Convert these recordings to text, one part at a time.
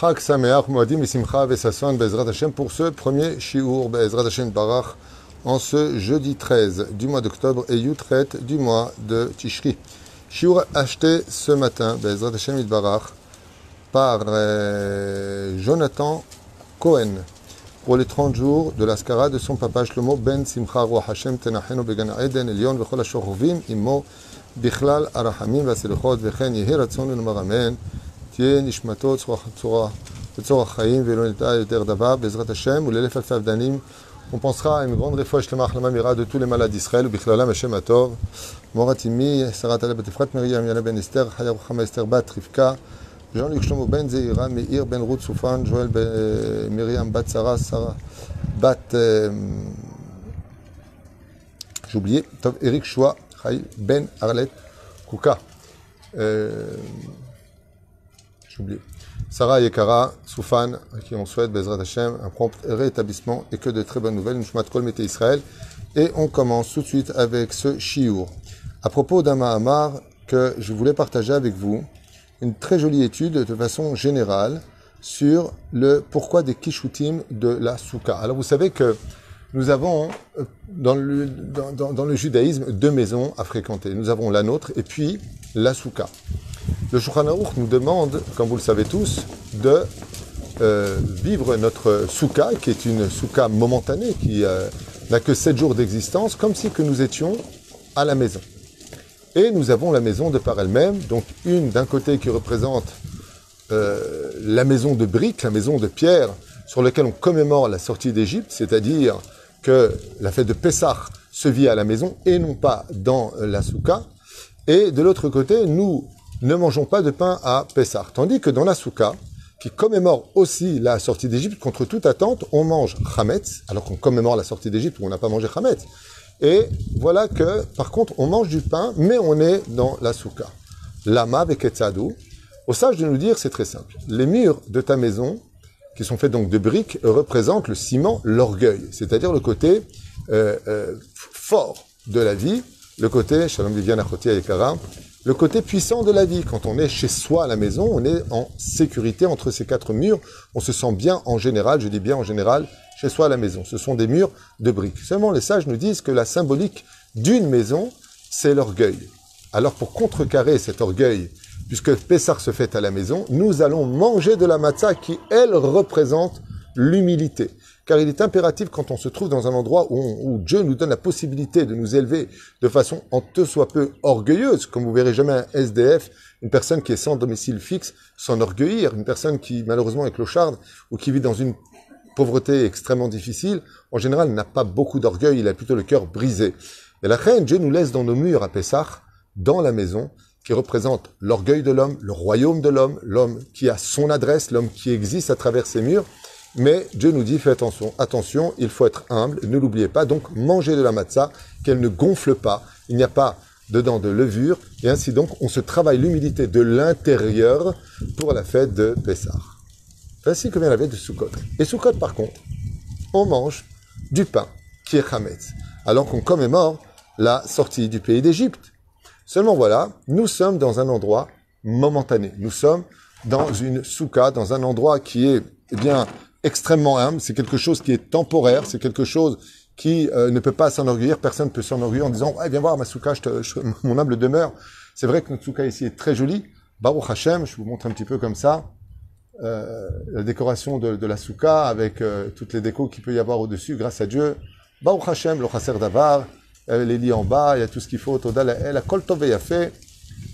Chag Sameach Moadim Isimcha Vesason Bezrat Hashem pour ce premier Shiur Bezrat Hashem Barach en ce jeudi 13 du mois d'octobre et Yutret du mois de Tishri. Shiur acheté ce matin Bezrat Hashem Barach par euh, Jonathan Cohen pour les 30 jours de l'Askara de son papa Shlomo Ben Simcha Roi Hashem Tenachenu Began Eden Elion Vechol HaShochvim Imo Bichlal Arachamim Vaselichot Vechen Yehi Ratzon Amen תהיה נשמתו בצורך חיים ולא נטעה יותר דבר, בעזרת השם, ולאלף אלפי אבדנים. On pensera à une grande réfoua shlema achlama mira de tous les malades d'Israël, ובכללם השם הטוב. מורת אמי, שרת הלב בת אפרת מרים, יאנה בן אסתר, חיה רוחמה אסתר בת רבקה, ז'אן שלמה בן זעירה, מאיר בן רות סופן, ג'ואל מרים בת שרה, שרה בת... J'ai oublié, טוב, אריק שואה, חי בן ארלט קוקה. j'ai oublié. Sarah Yekara, Soufan, à qui on souhaite, Bezrat Hashem, un prompt rétablissement et que de très bonnes nouvelles. Nishmat Kol Mete Israël. Et on commence tout de suite avec ce Shiur. À propos d'un Mahamar que je voulais partager avec vous, une très jolie étude de façon générale sur le pourquoi des kishutim de la souka. Alors vous savez que nous avons dans le, dans, dans, dans le judaïsme deux maisons à fréquenter. Nous avons la nôtre et puis la souka. Le Shulchan nous demande, comme vous le savez tous, de euh, vivre notre souka, qui est une souka momentanée, qui euh, n'a que 7 jours d'existence, comme si nous étions à la maison. Et nous avons la maison de par elle-même, donc une d'un côté qui représente euh, la maison de briques, la maison de pierre, sur laquelle on commémore la sortie d'Égypte, c'est-à-dire que la fête de Pessah se vit à la maison et non pas dans la souka. Et de l'autre côté, nous ne mangeons pas de pain à Pessah. Tandis que dans la Souka, qui commémore aussi la sortie d'Égypte, contre toute attente, on mange Chametz, alors qu'on commémore la sortie d'Égypte où on n'a pas mangé Chametz. Et voilà que, par contre, on mange du pain, mais on est dans la Souka. Lama avec Etzadou. Au sage de nous dire, c'est très simple. Les murs de ta maison, qui sont faits donc de briques, représentent le ciment, l'orgueil, c'est-à-dire le côté euh, euh, fort de la vie, le côté, Shalom Viviane Achoti Ayekara, le côté puissant de la vie. Quand on est chez soi à la maison, on est en sécurité entre ces quatre murs. On se sent bien en général, je dis bien en général, chez soi à la maison. Ce sont des murs de briques. Seulement les sages nous disent que la symbolique d'une maison, c'est l'orgueil. Alors pour contrecarrer cet orgueil, puisque Pessar se fait à la maison, nous allons manger de la matzah qui, elle, représente l'humilité. Car il est impératif quand on se trouve dans un endroit où, Dieu nous donne la possibilité de nous élever de façon en te soit peu orgueilleuse, comme vous verrez jamais un SDF, une personne qui est sans domicile fixe, s'enorgueillir, une personne qui malheureusement est clocharde ou qui vit dans une pauvreté extrêmement difficile, en général n'a pas beaucoup d'orgueil, il a plutôt le cœur brisé. Et la reine, Dieu nous laisse dans nos murs à Pessah, dans la maison, qui représente l'orgueil de l'homme, le royaume de l'homme, l'homme qui a son adresse, l'homme qui existe à travers ses murs, mais Dieu nous dit, fais attention, attention, il faut être humble, ne l'oubliez pas, donc mangez de la matzah, qu'elle ne gonfle pas, il n'y a pas dedans de levure, et ainsi donc on se travaille l'humilité de l'intérieur pour la fête de Pessah. Voici que vient la fête de Sukkot. Et Sukkot par contre, on mange du pain qui est Hametz, alors qu'on commémore la sortie du pays d'Égypte. Seulement voilà, nous sommes dans un endroit momentané, nous sommes dans une souka, dans un endroit qui est, eh bien, extrêmement humble, c'est quelque chose qui est temporaire, c'est quelque chose qui euh, ne peut pas s'enorgueillir, personne ne peut s'enorgueillir en disant ouais, viens voir ma souka, je te, je, mon humble demeure. C'est vrai que notre souka ici est très jolie. Baruch Hashem, je vous montre un petit peu comme ça, euh, la décoration de, de la souka avec euh, toutes les décos qu'il peut y avoir au-dessus, grâce à Dieu. Baruch Hashem, le chasser d'avar, les lits en bas, il y a tout ce qu'il faut, Toda la, kol a fait.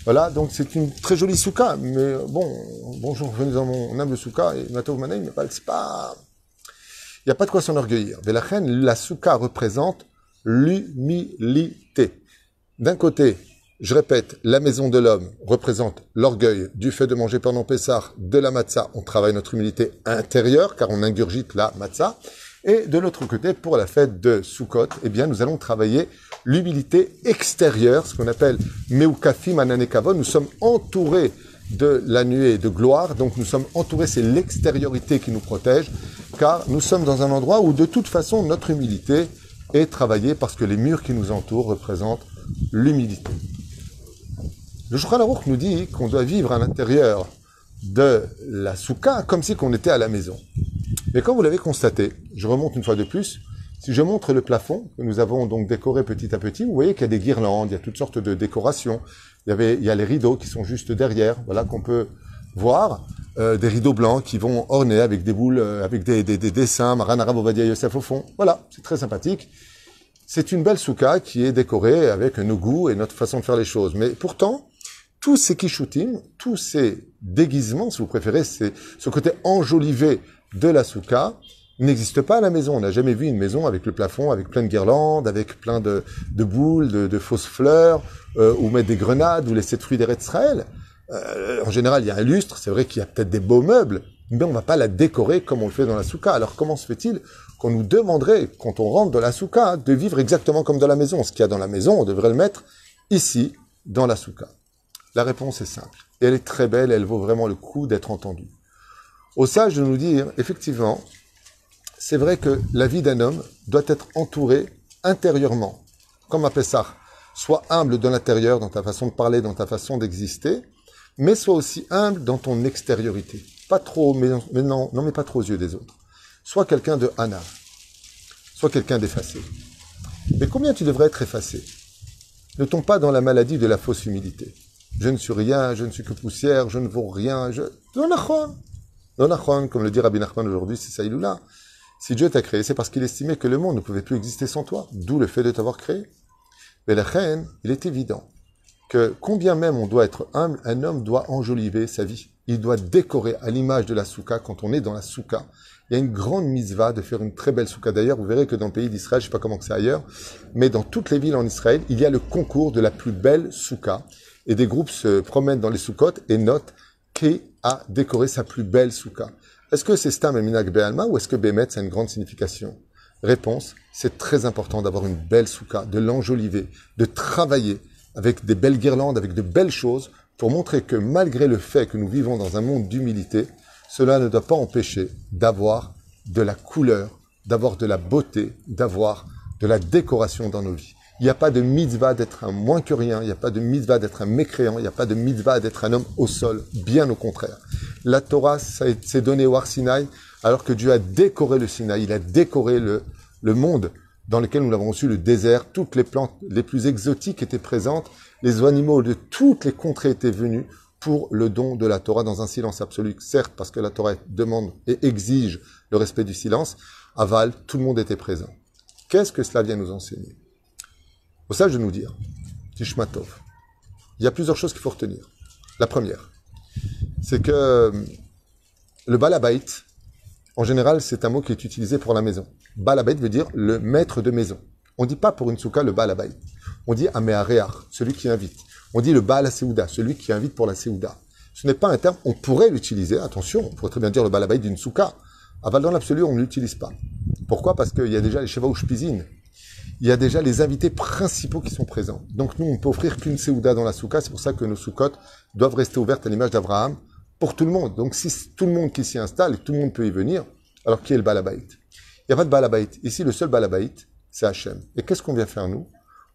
Voilà, donc c'est une très jolie souka, mais bon, bonjour, bienvenue dans mon humble souka, et Matov Manaï, mais c'est pas, il n'y a pas de quoi s'enorgueillir. Velachen, la souka représente l'humilité. D'un côté, je répète, la maison de l'homme représente l'orgueil du fait de manger pendant Pessah de la matzah. On travaille notre humilité intérieure, car on ingurgite la matzah. Et de l'autre côté, pour la fête de Sukkot, eh bien, nous allons travailler l'humilité extérieure, ce qu'on appelle Meukafim Ananekavon. Nous sommes entourés de la nuée de gloire, donc nous sommes entourés, c'est l'extériorité qui nous protège, car nous sommes dans un endroit où de toute façon notre humilité est travaillée parce que les murs qui nous entourent représentent l'humilité. Le Shulchan Aruch nous dit qu'on doit vivre à l'intérieur de la souka comme si qu'on était à la maison. Mais comme vous l'avez constaté, je remonte une fois de plus, si je montre le plafond que nous avons donc décoré petit à petit, vous voyez qu'il y a des guirlandes, il y a toutes sortes de décorations. Il y avait, il y a les rideaux qui sont juste derrière, voilà qu'on peut voir euh, des rideaux blancs qui vont orner avec des boules, euh, avec des, des, des dessins, Maran Arab Ovadia Yosef au fond. Voilà, c'est très sympathique. C'est une belle souka qui est décorée avec nos goûts et notre façon de faire les choses. Mais pourtant, tous ces kishutim, tous ces déguisements, si vous préférez, c'est ce côté enjolivé de la souka, n'existe pas à la maison. On n'a jamais vu une maison avec le plafond, avec plein de guirlandes, avec plein de, boules, de, fausses fleurs, euh, ou mettre des grenades, ou laisser de fruits d'Eretz Euh, en général, il y a un lustre, c'est vrai qu'il y a peut-être des beaux meubles, mais on va pas la décorer comme on le fait dans la souka. Alors comment se fait-il qu'on nous demanderait, quand on rentre dans la souka, de vivre exactement comme dans la maison? Ce qu'il y a dans la maison, on devrait le mettre ici, dans la souka. La réponse est simple. Elle est très belle, elle vaut vraiment le coup d'être entendue. Au sage de nous dire, effectivement, c'est vrai que la vie d'un homme doit être entourée intérieurement, comme à Pessah. Sois humble de l'intérieur, dans ta façon de parler, dans ta façon d'exister, mais sois aussi humble dans ton extériorité. Pas trop, mais pas trop aux yeux des autres. Sois quelqu'un de Hana. Sois quelqu'un d'effacé. Mais combien tu devrais être effacé? Ne tombe pas dans la maladie de la fausse humilité. Je ne suis rien, je ne suis que poussière, je ne vaux rien, je... Non, comme le dit Rabbi Nachman aujourd'hui, c'est Saïloula. Si Dieu t'a créé, c'est parce qu'il estimait que le monde ne pouvait plus exister sans toi, d'où le fait de t'avoir créé. Mais la reine, il est évident que combien même on doit être humble, un homme doit enjoliver sa vie. Il doit décorer à l'image de la souka quand on est dans la souka. Il y a une grande mitzvah de faire une très belle souka. D'ailleurs, vous verrez que dans le pays d'Israël, je sais pas comment c'est ailleurs, mais dans toutes les villes en Israël, il y a le concours de la plus belle souka. Et des groupes se promènent dans les soukotes et notent qui a décoré sa plus belle souka. Est-ce que c'est Stam et Minak Be'alma ou est-ce que Bémet, ça a une grande signification? Réponse, c'est très important d'avoir une belle souka, de l'enjoliver, de travailler avec des belles guirlandes, avec de belles choses, pour montrer que malgré le fait que nous vivons dans un monde d'humilité, cela ne doit pas empêcher d'avoir de la couleur, d'avoir de la beauté, d'avoir de la décoration dans nos vies. Il n'y a pas de mitzvah d'être un moins que rien, il n'y a pas de mitzvah d'être un mécréant, il n'y a pas de mitzvah d'être un homme au sol, bien au contraire. La Torah s'est donnée au Arsinaï alors que Dieu a décoré le Sinaï, il a décoré le, le monde dans lequel nous l'avons reçu, le désert, toutes les plantes les plus exotiques étaient présentes, les animaux de toutes les contrées étaient venus pour le don de la Torah dans un silence absolu, certes parce que la Torah demande et exige le respect du silence, aval, tout le monde était présent. Qu'est-ce que cela vient nous enseigner? Au sage de nous dire, Tishmatov, il y a plusieurs choses qu'il faut retenir. La première, c'est que le balabait, en général, c'est un mot qui est utilisé pour la maison. Balabait veut dire le maître de maison. On ne dit pas pour une souka le balabait. On dit ameareach, celui qui invite. On dit le bal celui qui invite pour la seouda. Ce n'est pas un terme, on pourrait l'utiliser, attention, on pourrait très bien dire le balabait d'une souka. Aval dans l'absolu, on ne l'utilise pas. Pourquoi? Parce qu'il y a déjà les cheva ou il y a déjà les invités principaux qui sont présents. Donc nous, on peut offrir qu'une Seouda dans la souka. C'est pour ça que nos soukottes doivent rester ouvertes à l'image d'Abraham pour tout le monde. Donc si tout le monde qui s'y installe, tout le monde peut y venir, alors qui est le balabait? Il n'y a pas de balabait. Ici, le seul balabait, c'est Hachem. Et qu'est-ce qu'on vient faire nous?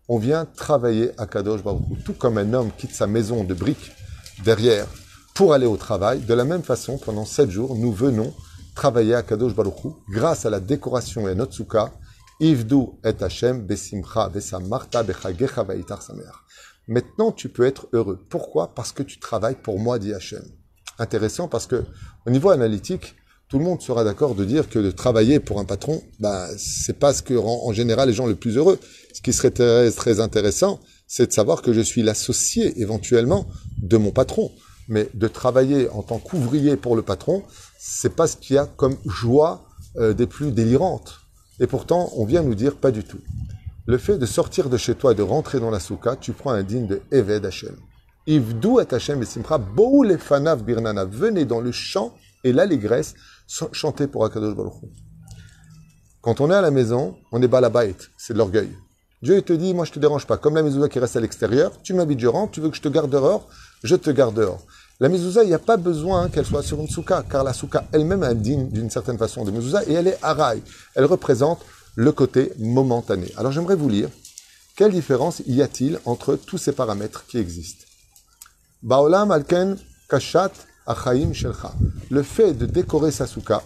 On vient travailler à Kadosh Baruch Tout comme un homme quitte sa maison de briques derrière pour aller au travail, de la même façon, pendant sept jours, nous venons travailler à Kadosh Baruch grâce à la décoration et à notre souka, Ivdu et Hashem besimcha besamarta bechagecha Maintenant, tu peux être heureux. Pourquoi? Parce que tu travailles pour moi, dit Hashem. Intéressant parce que, au niveau analytique, tout le monde sera d'accord de dire que de travailler pour un patron, bah, c'est pas ce que rend en général les gens le plus heureux. Ce qui serait très, très intéressant, c'est de savoir que je suis l'associé éventuellement de mon patron. Mais de travailler en tant qu'ouvrier pour le patron, c'est pas ce qu'il y a comme joie euh, des plus délirantes. Et pourtant, on vient nous dire pas du tout. Le fait de sortir de chez toi et de rentrer dans la souka, tu prends un digne de Eved Hashem. Ivdou et Hashem et Simcha, fanav birnana. Venez dans le chant et l'allégresse chanter pour Akadosh Quand on est à la maison, on est balabait, c'est de l'orgueil. Dieu te dit, moi je te dérange pas. Comme la mezouza qui reste à l'extérieur, tu m'habites, je rentre, tu veux que je te garde dehors, je te garde dehors. La mezouza, il n'y a pas besoin qu'elle soit sur une souka, car la souka elle-même indigne d'une certaine façon de mezouza et elle est araï. Elle représente le côté momentané. Alors j'aimerais vous lire quelle différence y a-t-il entre tous ces paramètres qui existent? Baolam alken kashat achaim shelcha. Le fait de décorer sa souka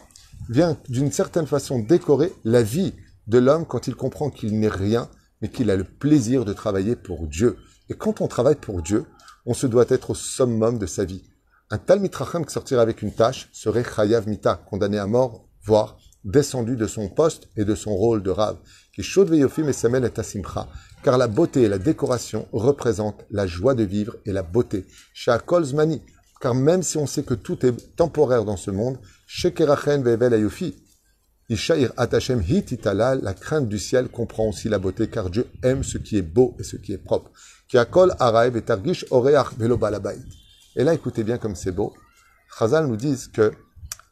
vient d'une certaine façon décorer la vie de l'homme quand il comprend qu'il n'est rien, mais qu'il a le plaisir de travailler pour Dieu. Et quand on travaille pour Dieu, on se doit être au summum de sa vie. Un tal mitrachem qui sortirait avec une tâche serait chayav mita, condamné à mort, voire descendu de son poste et de son rôle de rave. Qui veyofim et semel et asimcha. Car la beauté et la décoration représentent la joie de vivre et la beauté. Shakol zmani. Car même si on sait que tout est temporaire dans ce monde, shekerachen vevel. La crainte du ciel comprend aussi la beauté, car Dieu aime ce qui est beau et ce qui est propre. Kiakol araev et targish oreach. Et là, écoutez bien comme c'est beau. Chazal nous dit que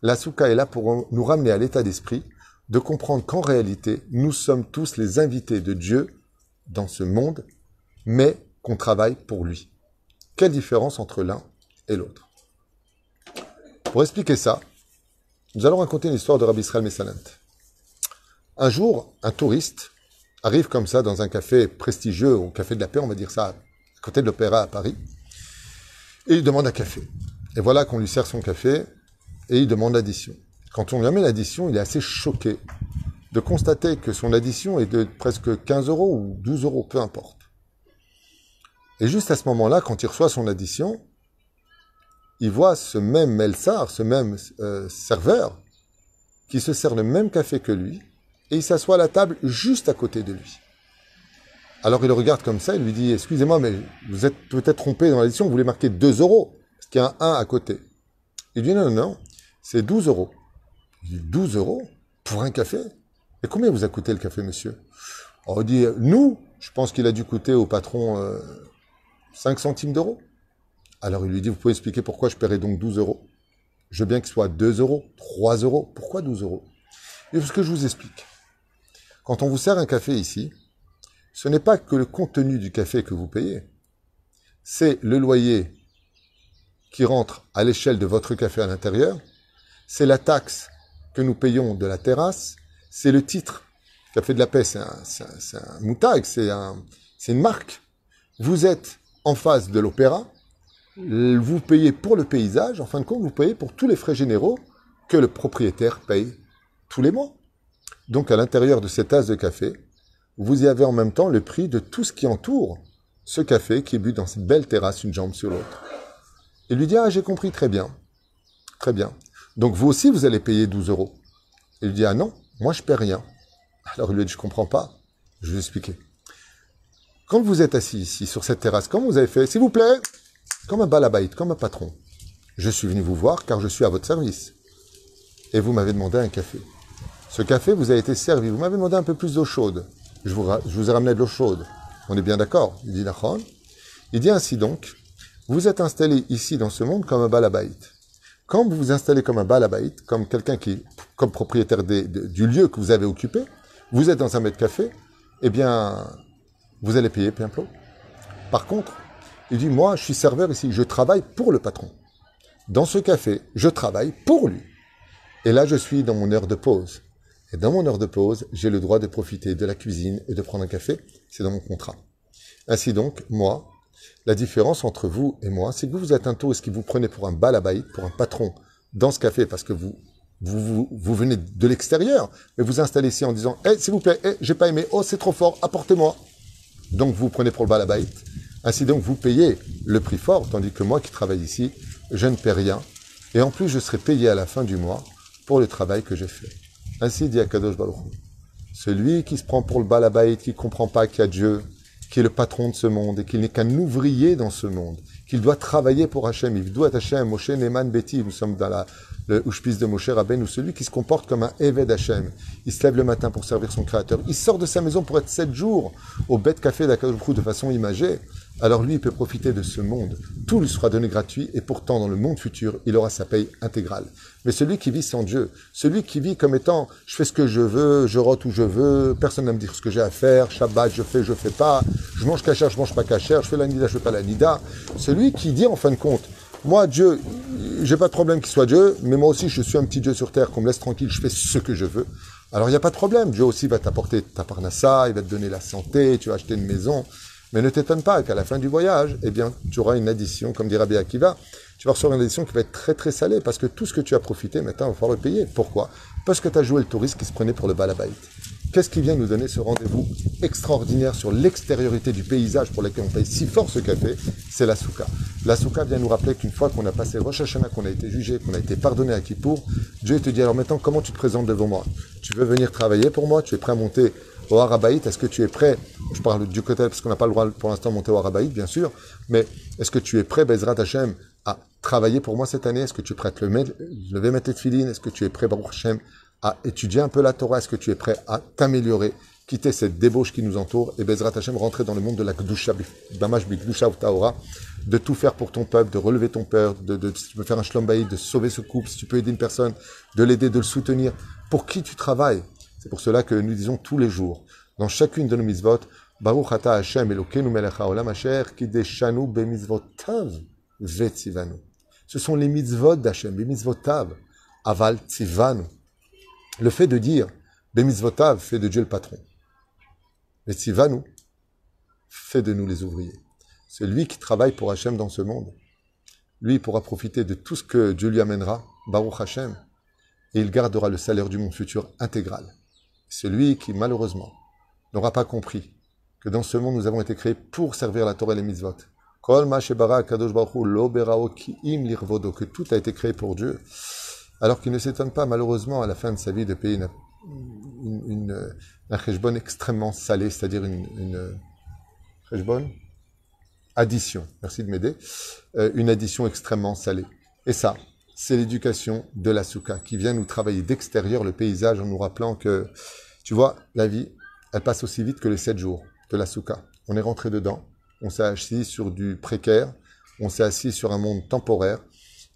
la souka est là pour nous ramener à l'état d'esprit de comprendre qu'en réalité, nous sommes tous les invités de Dieu dans ce monde, mais qu'on travaille pour lui. Quelle différence entre l'un et l'autre? Pour expliquer ça, nous allons raconter une histoire de Rabbi Israël Messanant. Un jour, un touriste arrive comme ça dans un café prestigieux, au Café de la Paix, on va dire ça, à côté de l'Opéra à Paris, et il demande un café. Et voilà qu'on lui sert son café et il demande l'addition. Quand on lui amène l'addition, il est assez choqué de constater que son addition est de presque 15 euros ou 12 euros, peu importe. Et juste à ce moment-là, quand il reçoit son addition, il voit ce même Melsar, ce même euh, serveur, qui se sert le même café que lui, et il s'assoit à la table juste à côté de lui. Alors il le regarde comme ça, il lui dit, excusez-moi, mais vous êtes peut-être trompé dans l'addition, vous voulez marquer 2 euros, parce qu'il y a un 1 à côté. Il dit, non, non, non, c'est 12 euros. Il dit, 12 euros pour un café? Et combien vous a coûté le café, monsieur? On dit, nous, je pense qu'il a dû coûter au patron 5 euh, centimes d'euros. Alors il lui dit, vous pouvez expliquer pourquoi je paierai donc 12 euros? Je veux bien qu'il soit 2 euros, 3 euros. Pourquoi 12 euros? Et ce que je vous explique. Quand on vous sert un café ici, ce n'est pas que le contenu du café que vous payez, c'est le loyer qui rentre à l'échelle de votre café à l'intérieur, c'est la taxe que nous payons de la terrasse, c'est le titre. Café de la paix, c'est un, moutag, c'est un, une marque. Vous êtes en face de l'opéra, vous payez pour le paysage, en fin de compte, vous payez pour tous les frais généraux que le propriétaire paye tous les mois. Donc à l'intérieur de cette tasse de café, vous y avez en même temps le prix de tout ce qui entoure ce café qui est bu dans cette belle terrasse, une jambe sur l'autre. Il lui dit, ah, j'ai compris, très bien. Très bien. Donc vous aussi, vous allez payer 12 euros. Il lui dit, ah non, moi je paie rien. Alors il lui dit, je comprends pas. Je vais expliquer. Quand vous êtes assis ici, sur cette terrasse, comme vous avez fait, s'il vous plaît, comme un balabait, comme un patron, je suis venu vous voir car je suis à votre service. Et vous m'avez demandé un café. Ce café vous a été servi. Vous m'avez demandé un peu plus d'eau chaude je vous, ai ramené de l'eau chaude. On est bien d'accord Il dit Nachon. Il dit ainsi donc, vous êtes installé ici dans ce monde comme un balabait. Quand vous vous installez comme un balabait, comme quelqu'un qui, comme propriétaire du lieu que vous avez occupé, vous êtes dans un mètre café, eh bien, vous allez payer plein plot. Par contre, il dit, moi, je suis serveur ici, je travaille pour le patron. Dans ce café, je travaille pour lui. Et là, je suis dans mon heure de pause. Et dans mon heure de pause, j'ai le droit de profiter de la cuisine et de prendre un café. C'est dans mon contrat. Ainsi donc, moi, la différence entre vous et moi, c'est que vous, vous êtes un ce qui vous prenez pour un balabaït, pour un patron dans ce café parce que vous, vous, vous, venez de l'extérieur, mais vous installez ici en disant, eh, s'il vous plaît, eh, j'ai pas aimé, oh, c'est trop fort, apportez-moi. Donc, vous prenez pour le balabaït. Ainsi donc, vous payez le prix fort, tandis que moi qui travaille ici, je ne paie rien. Et en plus, je serai payé à la fin du mois pour le travail que j'ai fait. Ainsi dit Akadosh Baruch Celui qui se prend pour le balabait, qui ne comprend pas qu'il y a Dieu, qui est le patron de ce monde et qu'il n'est qu'un ouvrier dans ce monde, qu'il doit travailler pour Hachem. Il doit Hachem, Moshe Neman Beti. Nous sommes dans la, le de Moshe Rabbein, ou celui qui se comporte comme un Eved Hachem. Il se lève le matin pour servir son Créateur. Il sort de sa maison pour être sept jours au bête café d'Akadosh de façon imagée alors lui, il peut profiter de ce monde. Tout lui sera donné gratuit, et pourtant, dans le monde futur, il aura sa paye intégrale. Mais celui qui vit sans Dieu, celui qui vit comme étant, je fais ce que je veux, je rote où je veux, personne ne me dire ce que j'ai à faire, Shabbat, je fais, je fais pas, je mange cachère, je mange pas cachère, je fais la nida, je fais pas la nida. Celui qui dit, en fin de compte, moi, Dieu, j'ai pas de problème qu'il soit Dieu, mais moi aussi, je suis un petit Dieu sur terre, qu'on me laisse tranquille, je fais ce que je veux. Alors, il n'y a pas de problème. Dieu aussi va t'apporter ta parnassa, il va te donner la santé, tu vas acheter une maison. Mais ne t'étonne pas qu'à la fin du voyage, eh bien, tu auras une addition, comme dit Rabbi Akiva, tu vas recevoir une addition qui va être très très salée, parce que tout ce que tu as profité, maintenant, il va falloir le payer. Pourquoi? Parce que tu as joué le touriste qui se prenait pour le balabaït. Qu'est-ce qui vient nous donner ce rendez-vous extraordinaire sur l'extériorité du paysage pour lequel on paye si fort ce café? C'est la souka. La souka vient nous rappeler qu'une fois qu'on a passé Rosh Hashanah, qu'on a été jugé, qu'on a été pardonné à Kippour, Dieu te dit alors maintenant comment tu te présentes devant moi? Tu veux venir travailler pour moi? Tu es prêt à monter au Harabaït Est-ce que tu es prêt Je parle du côté parce qu'on n'a pas le droit pour l'instant de monter au Harabaït, bien sûr, mais est-ce que tu es prêt, Bezrat Hashem, à travailler pour moi cette année? Est-ce que tu es prêt à te lever, mettre les filines? Est-ce que tu es prêt, Baruch Hashem, à étudier un peu la Torah? Est-ce que tu es prêt à t'améliorer quitter cette débauche qui nous entoure? Et Bezrat Hashem rentrer dans le monde de la Kdusha, Bamash Bikdusha Taora, de tout faire pour ton peuple, de relever ton père, de, si tu peux faire un shlom de sauver ce couple, si tu peux aider une personne, de l'aider, de le soutenir. Pour qui tu travailles? C'est pour cela que nous disons tous les jours, dans chacune de nos mitzvot, Baruch Ata Hashem Elokeinu melech haolam asher kideshanu bemizvotav vetzivanu. Ce sont les mitzvot d'Hashem, les mitzvotav, aval tzivanu. Le fait de dire bemizvotav fait de Dieu le patron. Nous fait de nous les ouvriers. C'est lui qui travaille pour Hachem dans ce monde. Lui pourra profiter de tout ce que Dieu lui amènera, Baruch Hachem, et il gardera le salaire du monde futur intégral. C'est lui qui, malheureusement, n'aura pas compris que dans ce monde, nous avons été créés pour servir la Torah et les mitzvot. Que tout a été créé pour Dieu. Alors qu'il ne s'étonne pas, malheureusement, à la fin de sa vie, de payer une, une, un cheshbon extrêmement salé, c'est-à-dire une, une addition, merci de m'aider, euh, une addition extrêmement salée. Et ça, c'est l'éducation de la souka qui vient nous travailler d'extérieur le paysage en nous rappelant que, tu vois, la vie, elle passe aussi vite que les sept jours de la souka. On est rentré dedans, on s'est assis sur du précaire, on s'est assis sur un monde temporaire,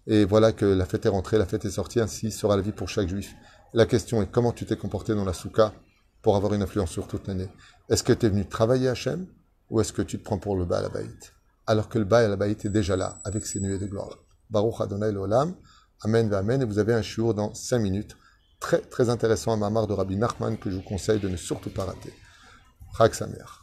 et voilà que la fête est rentrée, la fête est sortie, ainsi sera la vie pour chaque juif. La question est comment tu t'es comporté dans la souka pour avoir une influence sur toute l'année. Est-ce que tu es venu travailler Hachem ou est-ce que tu te prends pour le Baal Abaït? Alors que le Baal Abaït est déjà là avec ses nuées de gloire. Baruch Adonai Olam. Amen Amen. Et vous avez un shiur dans 5 minutes. Très très intéressant, un mamar de Rabbi Nachman que je vous conseille de ne surtout pas rater. Chag Samer.